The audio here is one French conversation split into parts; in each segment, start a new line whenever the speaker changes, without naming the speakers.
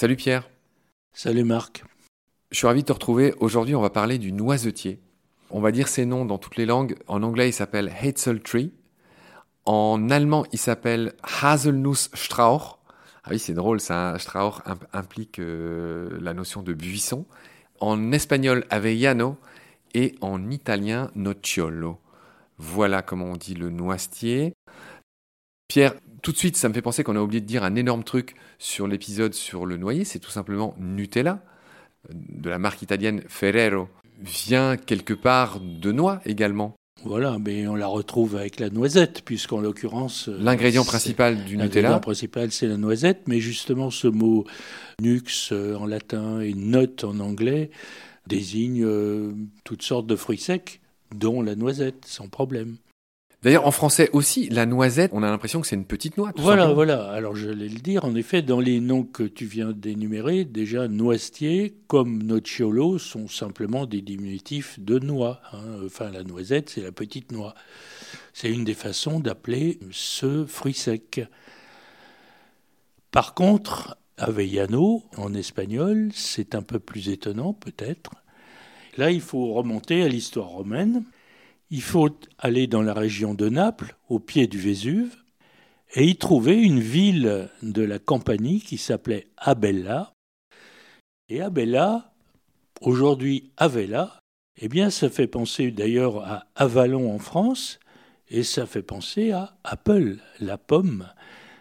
Salut Pierre.
Salut Marc.
Je suis ravi de te retrouver. Aujourd'hui, on va parler du noisetier. On va dire ses noms dans toutes les langues. En anglais, il s'appelle Hazeltree. En allemand, il s'appelle Haselnussstrauch. Ah oui, c'est drôle, ça. Strauch implique euh, la notion de buisson. En espagnol, Avellano. Et en italien, Nocciolo. Voilà comment on dit le noisetier. Pierre, tout de suite, ça me fait penser qu'on a oublié de dire un énorme truc sur l'épisode sur le noyer. C'est tout simplement Nutella, de la marque italienne Ferrero. Vient quelque part de noix également.
Voilà, mais on la retrouve avec la noisette, puisqu'en l'occurrence.
Euh, l'ingrédient principal du Nutella.
L'ingrédient principal, c'est la noisette, mais justement, ce mot nux euh, en latin et note en anglais désigne euh, toutes sortes de fruits secs, dont la noisette, sans problème.
D'ailleurs, en français aussi, la noisette, on a l'impression que c'est une petite noix.
voilà, voilà. Alors, j'allais le dire, en effet, dans les noms que tu viens d'énumérer, déjà, noisetier, comme nocciolo, sont simplement des diminutifs de noix. Hein. Enfin, la noisette, c'est la petite noix. C'est une des façons d'appeler ce fruit sec. Par contre, Avellano, en espagnol, c'est un peu plus étonnant, peut-être. Là, il faut remonter à l'histoire romaine. Il faut aller dans la région de Naples, au pied du Vésuve, et y trouver une ville de la Campanie qui s'appelait Abella. Et Abella, aujourd'hui Avella, eh bien, ça fait penser d'ailleurs à Avalon en France, et ça fait penser à Apple, la pomme.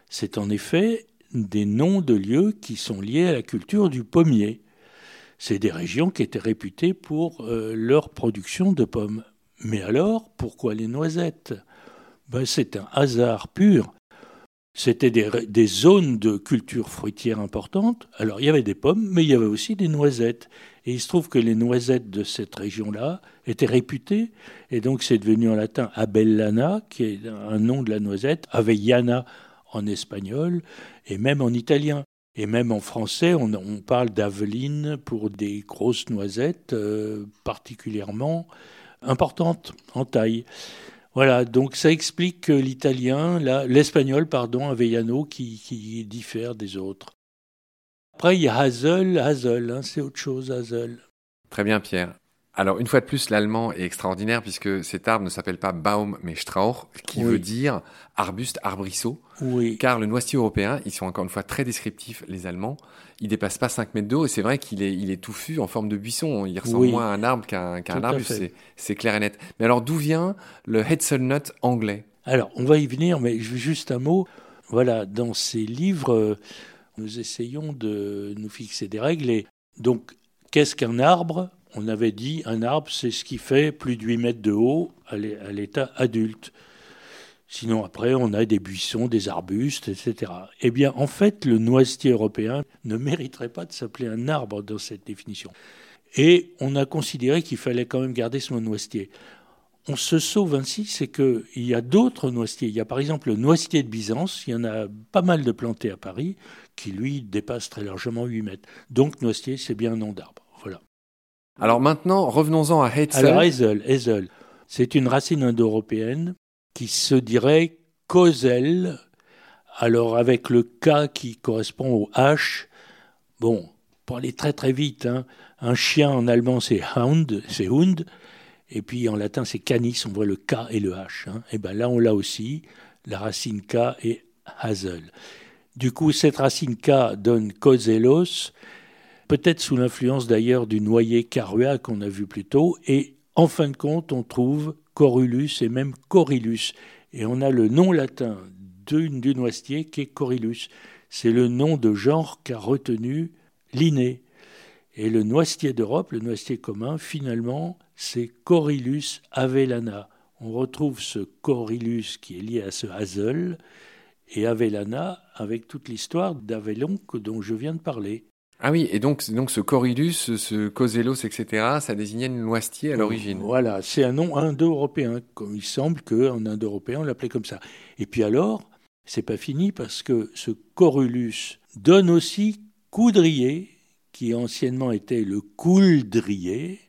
C'est en effet des noms de lieux qui sont liés à la culture du pommier. C'est des régions qui étaient réputées pour euh, leur production de pommes. Mais alors, pourquoi les noisettes? Ben, C'est un hasard pur. C'était des, zones de culture fruitière importantes. Alors, il y avait des pommes, mais il y avait aussi des noisettes. Et il se trouve que les noisettes de cette région-là étaient réputées. Et donc, c'est devenu en latin Abellana, qui est un nom de la noisette, Avellana en espagnol, et même en italien. Et même en français, on, parle d'aveline pour des grosses noisettes euh, particulièrement importante en taille. Voilà, donc ça explique l'italien, l'espagnol, pardon, Avellano, qui, qui diffère des autres. Après, il y a Hazel, Hazel, hein, c'est autre chose, Hazel.
Très bien, Pierre. Alors, une fois de plus, l'allemand est extraordinaire puisque cet arbre ne s'appelle pas Baum, mais Strauch, qui veut dire arbuste, arbrisseau.
Oui.
Car le noisetier européen, ils sont encore une fois très descriptifs, les Allemands. Il dépasse pas 5 mètres de haut et c'est vrai qu'il est, il est touffu en forme de buisson. Il ressemble moins à un arbre qu'un qu arbuste. C'est clair et net. Mais alors, d'où vient le Hazelnut anglais?
Alors, on va y venir, mais je veux juste un mot. Voilà, dans ces livres, euh, nous essayons de nous fixer des règles. Et donc, qu'est-ce qu'un arbre? On avait dit un arbre, c'est ce qui fait plus de 8 mètres de haut à l'état adulte. Sinon, après, on a des buissons, des arbustes, etc. Eh bien, en fait, le noisetier européen ne mériterait pas de s'appeler un arbre dans cette définition. Et on a considéré qu'il fallait quand même garder ce mot noisetier. On se sauve ainsi, c'est qu'il y a d'autres noisetiers. Il y a par exemple le noisetier de Byzance, il y en a pas mal de plantés à Paris, qui lui dépasse très largement 8 mètres. Donc noisetier, c'est bien un nom d'arbre.
Alors maintenant, revenons-en à Hetzel.
Alors Hazel, c'est une racine indo-européenne qui se dirait Kozel, alors avec le K qui correspond au H. Bon, pour aller très très vite, hein, un chien en allemand c'est Hound, c'est Hund, et puis en latin c'est Canis, on voit le K et le H. Hein. Et bien là on l'a aussi, la racine K est Hazel. Du coup, cette racine K donne Kozelos, peut-être sous l'influence d'ailleurs du noyer carua qu'on a vu plus tôt, et en fin de compte, on trouve Corylus et même Corylus. Et on a le nom latin du noisetier qui est Corylus. C'est le nom de genre qu'a retenu Linné. Et le noisetier d'Europe, le noisetier commun, finalement, c'est Corylus avellana. On retrouve ce Corylus qui est lié à ce hazel et avellana avec toute l'histoire d'Avellon dont je viens de parler.
Ah oui, et donc, donc ce Corylus, ce Coselos, etc., ça désignait une noisetier à l'origine.
Voilà, c'est un nom indo-européen. Comme il semble qu'en indo-européen, on l'appelait comme ça. Et puis alors, c'est pas fini parce que ce Corylus donne aussi coudrier, qui anciennement était le couldrier.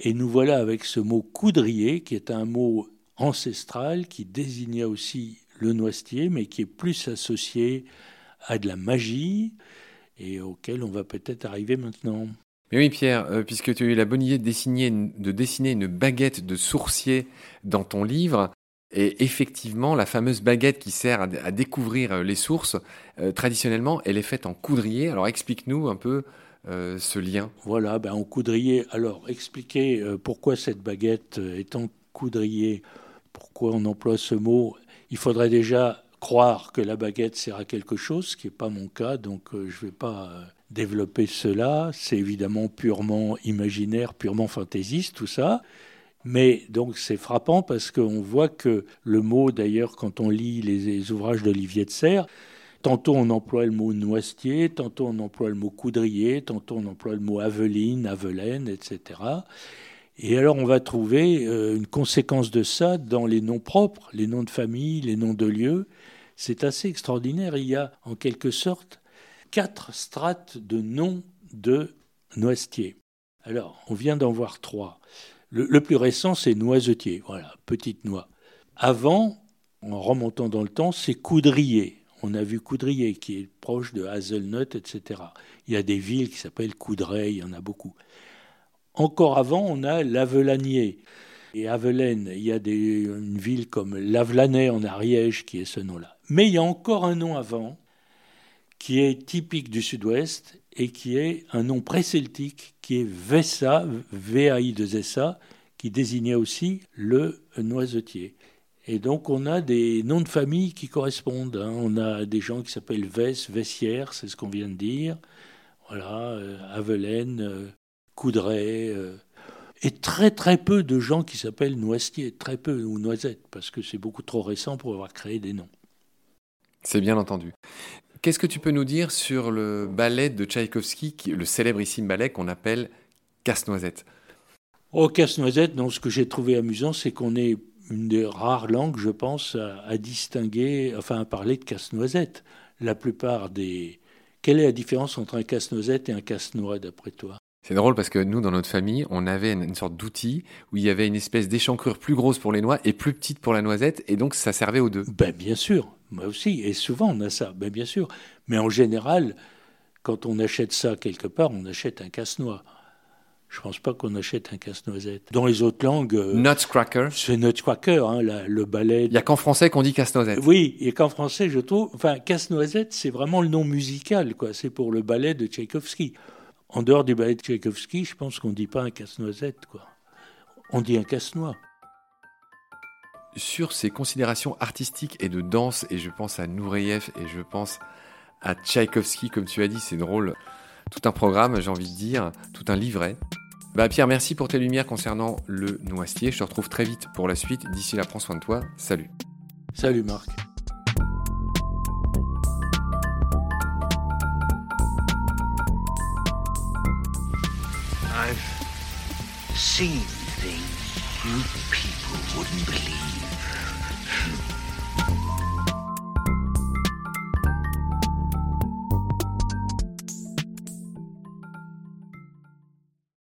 Et nous voilà avec ce mot coudrier, qui est un mot ancestral qui désignait aussi le noisetier, mais qui est plus associé à de la magie et auquel on va peut-être arriver maintenant.
Mais oui, Pierre, euh, puisque tu as eu la bonne idée de dessiner, de dessiner une baguette de sourcier dans ton livre, et effectivement, la fameuse baguette qui sert à, découvrir euh, les sources, euh, traditionnellement, elle est faite en coudrier. Alors explique-nous un peu ce lien.
Voilà, ben, en coudrier. Alors expliquer pourquoi cette baguette est en coudrier, pourquoi on emploie ce mot? Il faudrait déjà croire que la baguette sert à quelque chose, ce qui n'est pas mon cas, donc je ne vais pas développer cela. C'est évidemment purement imaginaire, purement fantaisiste, tout ça. Mais donc c'est frappant parce qu'on voit que le mot, d'ailleurs, quand on lit les, ouvrages d'Olivier de Serres, tantôt on emploie le mot noisetier, tantôt on emploie le mot coudrier, tantôt on emploie le mot aveline, avelaine, etc. Et alors on va trouver euh, une conséquence de ça dans les noms propres, les noms de famille, les noms de lieux. C'est assez extraordinaire. Il y a en quelque sorte quatre strates de noms de noisetiers. Alors, on vient d'en voir trois. Le, plus récent, c'est noisetier, voilà, petite noix. Avant, en remontant dans le temps, c'est coudrier. On a vu Coudrier, qui est proche de Hazelnut, etc. Il y a des villes qui s'appellent Coudray, il y en a beaucoup. Encore avant, on a l'Avelanier. Et Avelaine, il y a une ville comme Lavelanet en Ariège qui est ce nom-là. Mais il y a encore un nom avant, qui est typique du sud-ouest et qui est un nom pré-celtique qui est Vessa, v 2 s qui désignait aussi le noisetier. Et donc on a des noms de famille qui correspondent. Hein. On a des gens qui s'appellent Vess, Vessière, c'est ce qu'on vient de dire. Voilà, euh, Avelaine, euh, Coudray. Euh, et très très peu de gens qui s'appellent Noisetier, très peu, ou Noisette, parce que c'est beaucoup trop récent pour avoir créé des noms.
C'est bien entendu. Qu'est-ce que tu peux nous dire sur le ballet de Tchaïkovski, le célébrissime ballet qu'on appelle Casse-Noisette?
Oh, Casse-Noisette, non, ce que j'ai trouvé amusant, c'est qu'on est une des rares langues, je pense, à, distinguer, enfin à parler de casse-noisette. La plupart des. Quelle est la différence entre un casse-noisette et un casse-noix, d'après toi?
C'est drôle parce que nous, dans notre famille, on avait une, sorte d'outil où il y avait une espèce d'échancrure plus grosse pour les noix et plus petite pour la noisette, et donc ça servait aux deux.
Ben, bien sûr, moi aussi, et souvent on a ça, ben, bien sûr. Mais en général, quand on achète ça quelque part, on achète un casse-noix. Je ne pense pas qu'on achète un casse-noisette. Dans les autres langues. Euh,
Nutcracker.
C'est Nutcracker, hein, le ballet.
Il n'y a qu'en français qu'on dit casse-noisette.
Oui, et qu'en français, je trouve. Enfin, casse-noisette, c'est vraiment le nom musical, quoi. C'est pour le ballet de Tchaïkovski. En dehors du ballet de Tchaïkovski, je pense qu'on ne dit pas un casse-noisette, quoi. On dit un casse-noix.
Sur ces considérations artistiques et de danse, et je pense à Nureyev et je pense à Tchaïkovski, comme tu as dit, c'est drôle. Tout un programme, j'ai envie de dire, tout un livret. Bah Pierre, merci pour tes lumières concernant le noisetier. Je te retrouve très vite pour la suite. D'ici là, prends soin de toi. Salut.
Salut Marc.
I've seen things you people wouldn't believe.